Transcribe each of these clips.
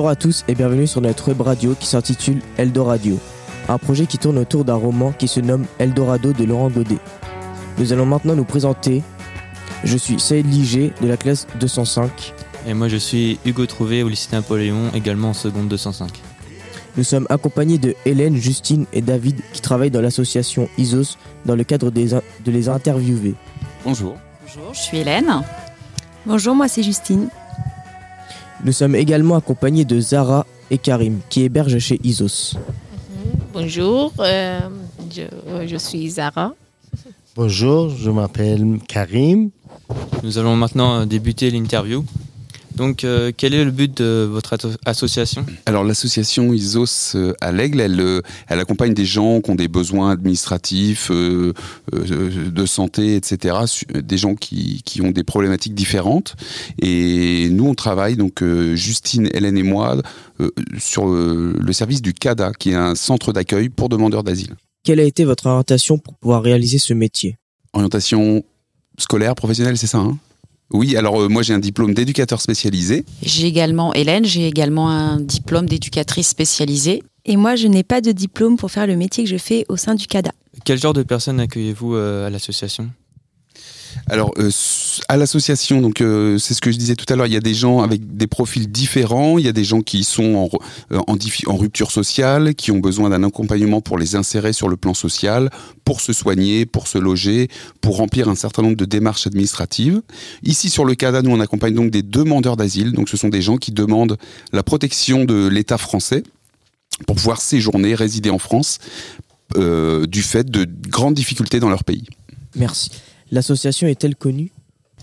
Bonjour à tous et bienvenue sur notre web radio qui s'intitule Eldoradio, un projet qui tourne autour d'un roman qui se nomme Eldorado de Laurent Godet. Nous allons maintenant nous présenter. Je suis Saïd Liger de la classe 205. Et moi je suis Hugo Trouvé au lycée Napoléon, également en seconde 205. Nous sommes accompagnés de Hélène, Justine et David qui travaillent dans l'association ISOS dans le cadre des de les interviewer. Bonjour. Bonjour, je suis Hélène. Bonjour, moi c'est Justine. Nous sommes également accompagnés de Zara et Karim qui hébergent chez ISOS. Bonjour, euh, je, euh, je suis Zara. Bonjour, je m'appelle Karim. Nous allons maintenant débuter l'interview. Donc euh, quel est le but de votre association? Alors l'association ISOS euh, à l'Aigle, elle, euh, elle accompagne des gens qui ont des besoins administratifs, euh, euh, de santé, etc. Des gens qui, qui ont des problématiques différentes. Et nous, on travaille, donc euh, Justine, Hélène et moi, euh, sur euh, le service du CADA, qui est un centre d'accueil pour demandeurs d'asile. Quelle a été votre orientation pour pouvoir réaliser ce métier? Orientation scolaire, professionnelle, c'est ça hein? Oui, alors euh, moi j'ai un diplôme d'éducateur spécialisé. J'ai également, Hélène, j'ai également un diplôme d'éducatrice spécialisée. Et moi, je n'ai pas de diplôme pour faire le métier que je fais au sein du CADA. Quel genre de personnes accueillez-vous euh, à l'association? Alors, euh, à l'association, donc euh, c'est ce que je disais tout à l'heure, il y a des gens avec des profils différents, il y a des gens qui sont euh, en, rupture sociale, qui ont besoin d'un accompagnement pour les insérer sur le plan social, pour se soigner, pour se loger, pour remplir un certain nombre de démarches administratives. Ici, sur le CADA, nous, on accompagne donc des demandeurs d'asile, donc ce sont des gens qui demandent la protection de l'État français pour pouvoir séjourner, résider en France, du fait de grandes difficultés dans leur pays. Merci. L'association est-elle connue?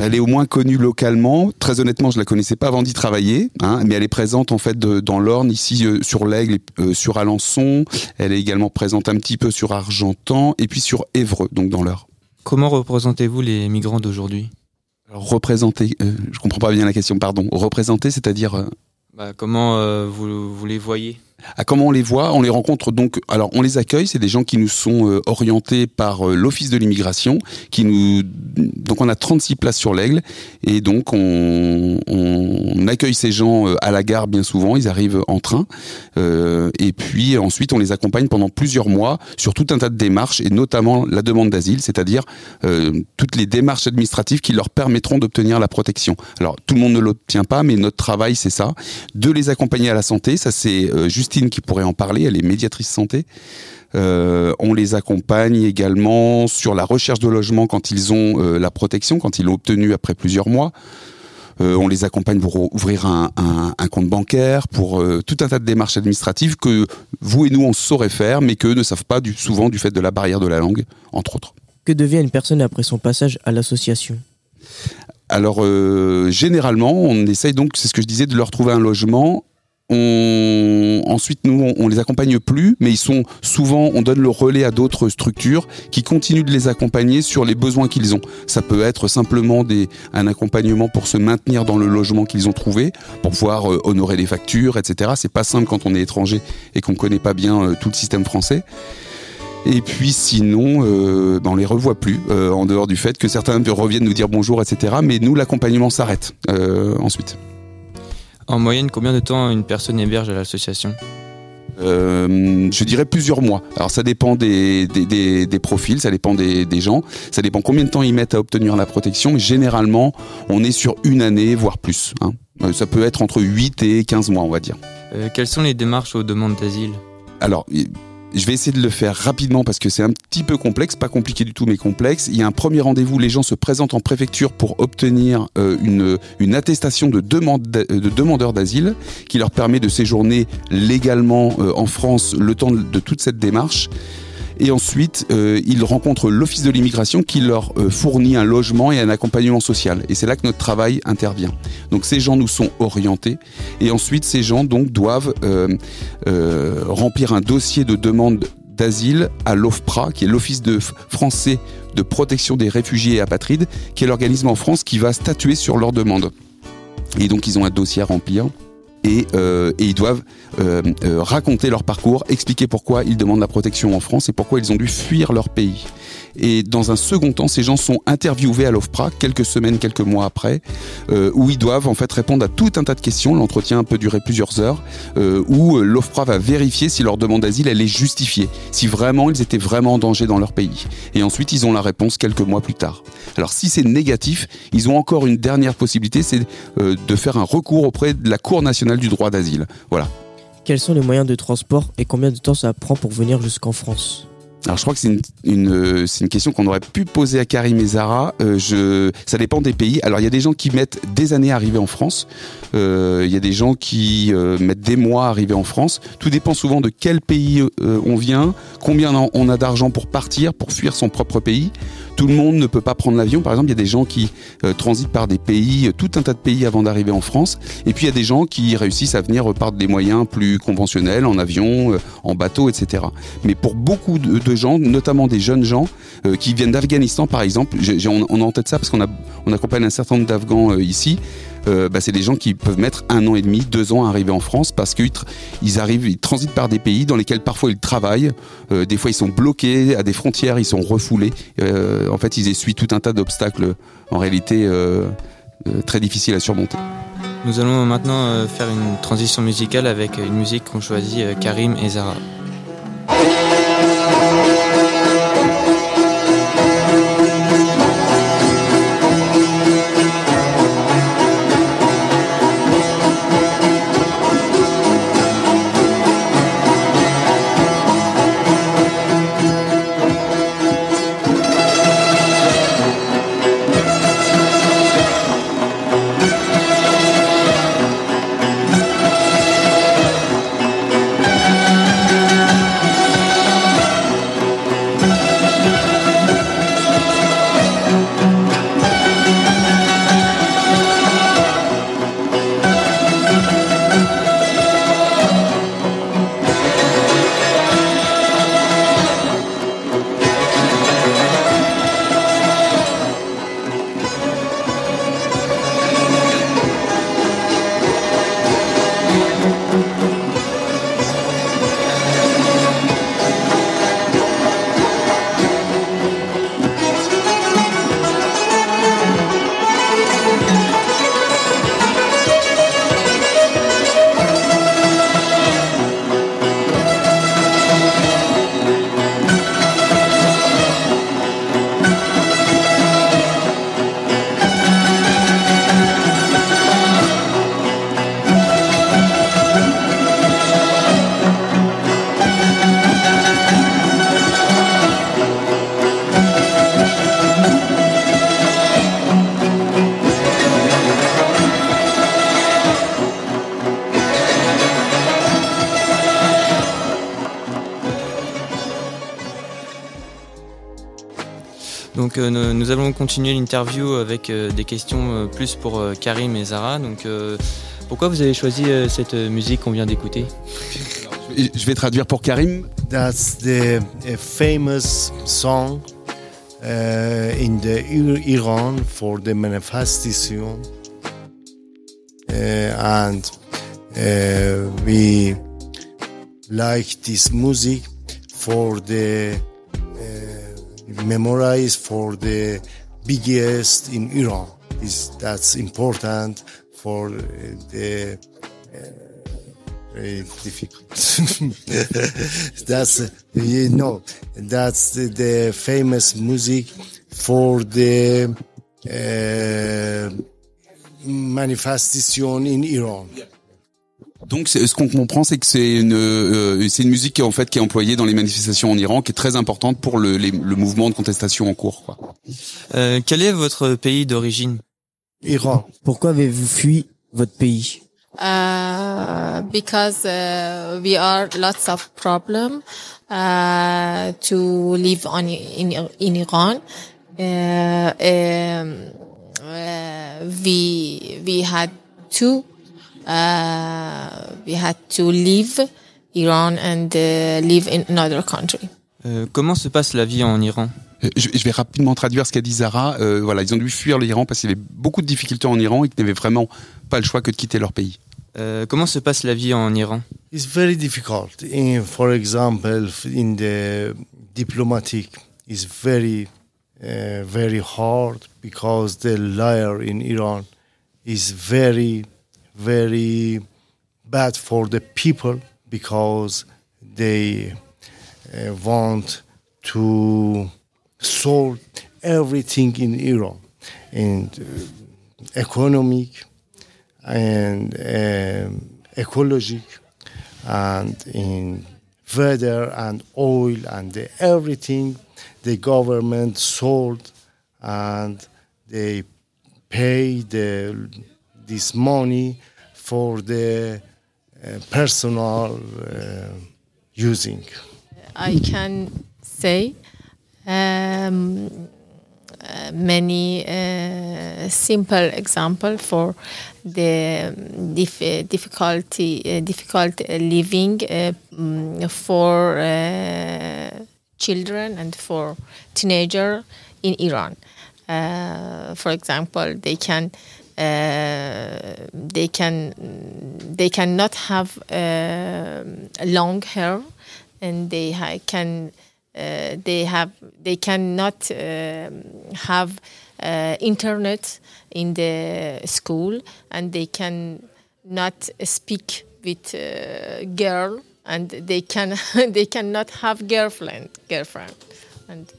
Elle est au moins connue localement. Très honnêtement, je la connaissais pas avant d'y travailler, hein, mais elle est présente en fait de- dans l'Orne, ici euh, sur l'Aigle, et, euh, sur Alençon. Elle est également présente un petit peu sur Argentan et puis sur Évreux, donc dans l'Eure. Comment représentez-vous les migrants d'aujourd'hui? Alors représenter, euh, je comprends pas bien la question, pardon. Représenter, c'est-à-dire euh, Bah, Comment euh, vous, vous les voyez? À comment on les voit On les rencontre donc. Alors on les accueille, c'est des gens qui nous sont euh, orientés par euh, l'Office de l'immigration, qui nous donc on a 36 places sur l'Aigle et donc on, accueille ces gens euh, à la gare bien souvent. Ils arrivent en train et puis ensuite on les accompagne pendant plusieurs mois sur tout un tas de démarches et notamment la demande d'asile, c'est-à-dire toutes les démarches administratives qui leur permettront d'obtenir la protection. Alors tout le monde ne l'obtient pas, mais notre travail c'est ça, de les accompagner à la santé. Ça c'est euh, Qui pourrait en parler, elle est médiatrice santé. Euh, on les accompagne également sur la recherche de logement quand ils ont euh, la protection, quand ils l'ont obtenue après plusieurs mois. Euh, on les accompagne pour ouvrir un, un- un compte bancaire, pour tout un tas de démarches administratives que vous et nous on saurait faire, mais qu'eux ne savent pas du, souvent du fait de la barrière de la langue, entre autres. Que devient une personne après son passage à l'association? Alors euh, généralement, on essaye donc, c'est ce que je disais, de leur trouver un logement. Ensuite, nous, on, les accompagne plus, mais ils sont souvent, on donne le relais à d'autres structures qui continuent de les accompagner sur les besoins qu'ils ont. Ça peut être simplement un accompagnement pour se maintenir dans le logement qu'ils ont trouvé, pour pouvoir euh, honorer les factures, etc. C'est pas simple quand on est étranger et qu'on connaît pas bien euh, tout le système français. Et puis sinon, euh, ben, on les revoit plus, euh, en dehors du fait que certains reviennent nous dire bonjour, etc. Mais nous, l'accompagnement s'arrête ensuite. En moyenne, combien de temps une personne héberge à l'association Euh, je dirais plusieurs mois. Alors ça dépend des, des, des- des profils, ça dépend des, gens, ça dépend combien de temps ils mettent à obtenir la protection. Mais généralement, on est sur une année, voire plus. hein. Euh, Ça peut être entre 8 et 15 mois, on va dire. Euh, Quelles sont les démarches aux demandes d'asile? Alors, je vais essayer de le faire rapidement parce que c'est un petit peu complexe, pas compliqué du tout, mais complexe. Il y a un premier rendez-vous, les gens se présentent en préfecture pour obtenir euh, une, attestation de, demande, d'a- de demandeur d'asile qui leur permet de séjourner légalement euh, en France le temps de toute cette démarche. Et ensuite, euh, ils rencontrent l'Office de l'immigration qui leur euh, fournit un logement et un accompagnement social. Et c'est là que notre travail intervient. Donc ces gens nous sont orientés. Et ensuite, ces gens doivent euh, remplir un dossier de demande d'asile à l'OFPRA, qui est l'Office français de protection des réfugiés et apatrides, qui est l'organisme en France qui va statuer sur leur demande. Et donc ils ont un dossier à remplir. Et, euh, et ils doivent euh, euh, raconter leur parcours, expliquer pourquoi ils demandent la protection en France et pourquoi ils ont dû fuir leur pays. Et dans un second temps, ces gens sont interviewés à l'OFPRA quelques semaines, quelques mois après, où ils doivent en fait répondre à tout un tas de questions. L'entretien peut durer plusieurs heures, où l'OFPRA va vérifier si leur demande d'asile elle est justifiée, si vraiment ils étaient vraiment en danger dans leur pays. Et ensuite, ils ont la réponse quelques mois plus tard. Alors si c'est négatif, ils ont encore une dernière possibilité, c'est de faire un recours auprès de la Cour nationale du droit d'asile. Voilà. Quels sont les moyens de transport et combien de temps ça prend pour venir jusqu'en France? Alors je crois que c'est une, une, euh, c'est une question qu'on aurait pu poser à Karim et Zara. Euh, je, ça dépend des pays. Alors il y a des gens qui mettent des années à arriver en France. Euh, il y a des gens qui mettent des mois à arriver en France. Tout dépend souvent de quel pays on vient, combien on a d'argent pour partir, pour fuir son propre pays. Tout le monde ne peut pas prendre l'avion. Par exemple, il y a des gens qui transitent par des pays, tout un tas de pays avant d'arriver en France. Et puis il y a des gens qui réussissent à venir par des moyens plus conventionnels, en avion, en bateau, etc. Mais pour beaucoup de, gens, notamment des jeunes gens euh, qui viennent d'Afghanistan par exemple. on, a en tête ça parce qu'on accompagne un certain nombre d'Afghans euh, ici. Euh, bah, c'est des gens qui peuvent mettre un an et demi, deux ans à arriver en France parce qu'ils ils arrivent, ils transitent par des pays dans lesquels parfois ils travaillent, des fois ils sont bloqués à des frontières, ils sont refoulés. en fait, ils essuient tout un tas d'obstacles en réalité très difficiles à surmonter. Nous allons maintenant faire une transition musicale avec une musique qu'ont choisi Karim et Zara. Allons continuer l'interview avec euh, des questions euh, plus pour Karim et Zara. Donc pourquoi vous avez choisi cette musique qu'on vient d'écouter? Je vais traduire pour Karim. That's the famous song uh, in the Iran for the manifestation uh, and uh, we like this music for the memorize for the biggest in Iran. Is that's important for the uh, very difficult. that's you know that's the, the famous music for the uh, manifestation in Iran. Donc ce qu'on comprend, c'est que c'est une euh, c'est une musique qui est en fait qui est employée dans les manifestations en Iran, qui est très importante pour le, le mouvement de contestation en cours. Quoi. Euh, quel est votre pays d'origine? Iran. Pourquoi avez-vous fui votre pays? Uh, because uh, we are lots of problem uh, to live on in in Iran. Uh, um, uh, we we had two we had to leave Iran and uh, live in another country. Euh, comment se passe la vie en Iran? Euh, je, vais rapidement traduire ce qu'a dit Zara. Euh, voilà, ils ont dû fuir l'Iran parce qu'il y avait beaucoup de difficultés en Iran et qu'ils n'avaient vraiment pas le choix que de quitter leur pays. Euh, comment se passe la vie en Iran? It's very difficult. In, for example, in the diplomatic is very, uh, very hard because the liar in Iran is very, very bad for the people because they uh, want to solve everything in Iran and uh, economic and um, ecologic and in weather and oil and the, everything the government sold and they pay the, this money for the uh, personal uh, using. I can say um, uh, many uh, simple example for the dif- difficulty uh, difficult living uh, mm, for children and for teenager in Iran. For example, they can uh, they can they cannot have uh, long hair, and they ha- can uh, they have they cannot um, have uh, internet in the school, and they can not speak with uh, girl, and they can they cannot have girlfriend girlfriend, and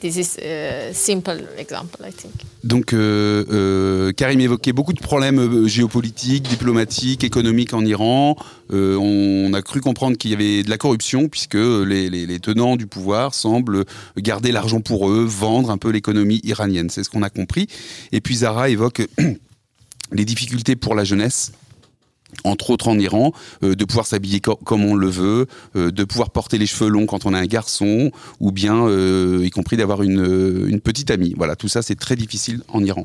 this is a simple example, I think. Donc, euh, euh, Karim évoquait beaucoup de problèmes euh, géopolitiques, diplomatiques, économiques en Iran. On a cru comprendre qu'il y avait de la corruption puisque les, les tenants du pouvoir semblent garder l'argent pour eux, vendre un peu l'économie iranienne. C'est ce qu'on a compris. Et puis Zara évoque les difficultés pour la jeunesse entre autres en Iran, euh, de pouvoir s'habiller co- comme on le veut, euh, de pouvoir porter les cheveux longs quand on a un garçon, ou bien, euh, y compris d'avoir une, une petite amie. Voilà, tout ça c'est très difficile en Iran.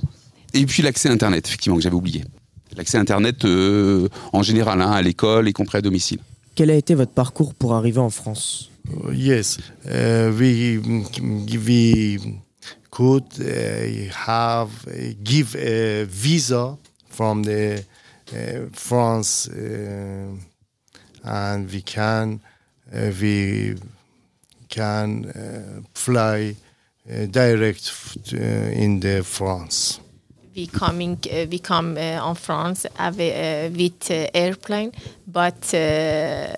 Et puis l'accès Internet, effectivement, que j'avais oublié. L'accès Internet euh, en général, hein, à l'école, y compris à domicile. Quel a été votre parcours pour arriver en France? Yes, uh, we we could uh, have uh, give a visa from the France, uh, and we can uh, we can uh, fly uh, direct in the France. we coming uh, we come uh, on France uh, with uh, airplane, but uh,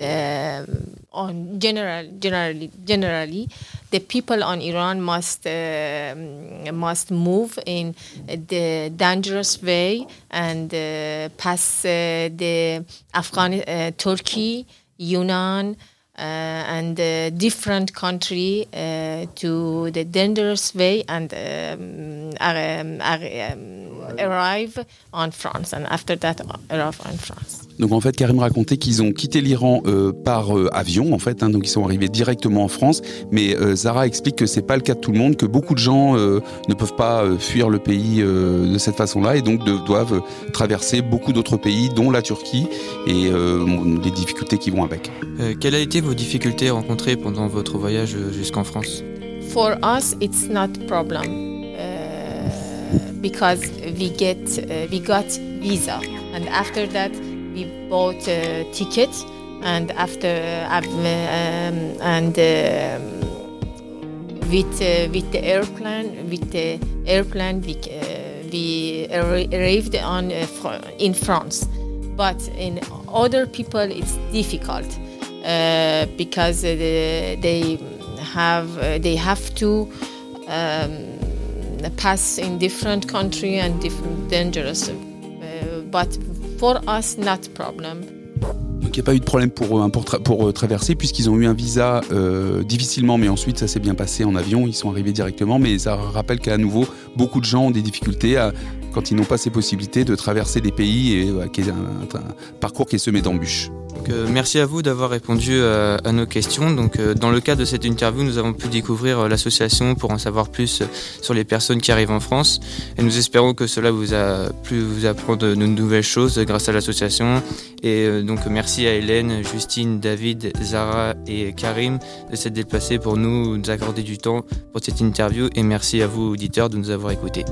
um on general generally generally the people on Iran must um must move in the dangerous way and uh, pass uh, the Afghan uh, Turkey, Yunnan. Uh, and uh, different country uh, to the dangerous way and um, um, um, arrive on France and after that arrive on France. Donc en fait, Karim racontait qu'ils ont quitté l'Iran euh, par euh, avion, en fait, hein, donc ils sont arrivés directement en France. Mais euh, Zara explique que c'est pas le cas de tout le monde, que beaucoup de gens euh, ne peuvent pas euh, fuir le pays euh, de cette façon-là et donc de- doivent traverser beaucoup d'autres pays, dont la Turquie et euh, les difficultés qui vont avec. Euh, quelles ont été vos difficultés rencontrées pendant votre voyage jusqu'en France? For us, it's not problem uh, because we get uh, we got visa and after that we bought a ticket and after uh, um, and um, with uh, with the airplane with the airplane we uh, we arrived on uh, in France. But in other people it's difficult uh, because uh, they have uh, they have to um, pass in different country and different dangerous uh, but for us not problem Donc il n'y a pas eu de problème pour eux pour, euh, traverser puisqu'ils ont eu un visa euh, difficilement, mais ensuite ça s'est bien passé en avion, ils sont arrivés directement. Mais ça rappelle qu'à nouveau, beaucoup de gens ont des difficultés quand ils n'ont pas ces possibilités de traverser des pays et euh, un, un parcours qui est semé d'embûches. Euh, merci à vous d'avoir répondu euh, à nos questions. Donc, euh, dans le cadre de cette interview, nous avons pu découvrir l'association pour en savoir plus sur les personnes qui arrivent en France. Et nous espérons que cela vous a plu vous apprendre de nouvelles choses grâce à l'association. Et donc, merci à Hélène, Justine, David, Zara et Karim de s'être déplacés pour nous, nous accorder du temps pour cette interview. Et merci à vous, auditeurs, de nous avoir écoutés.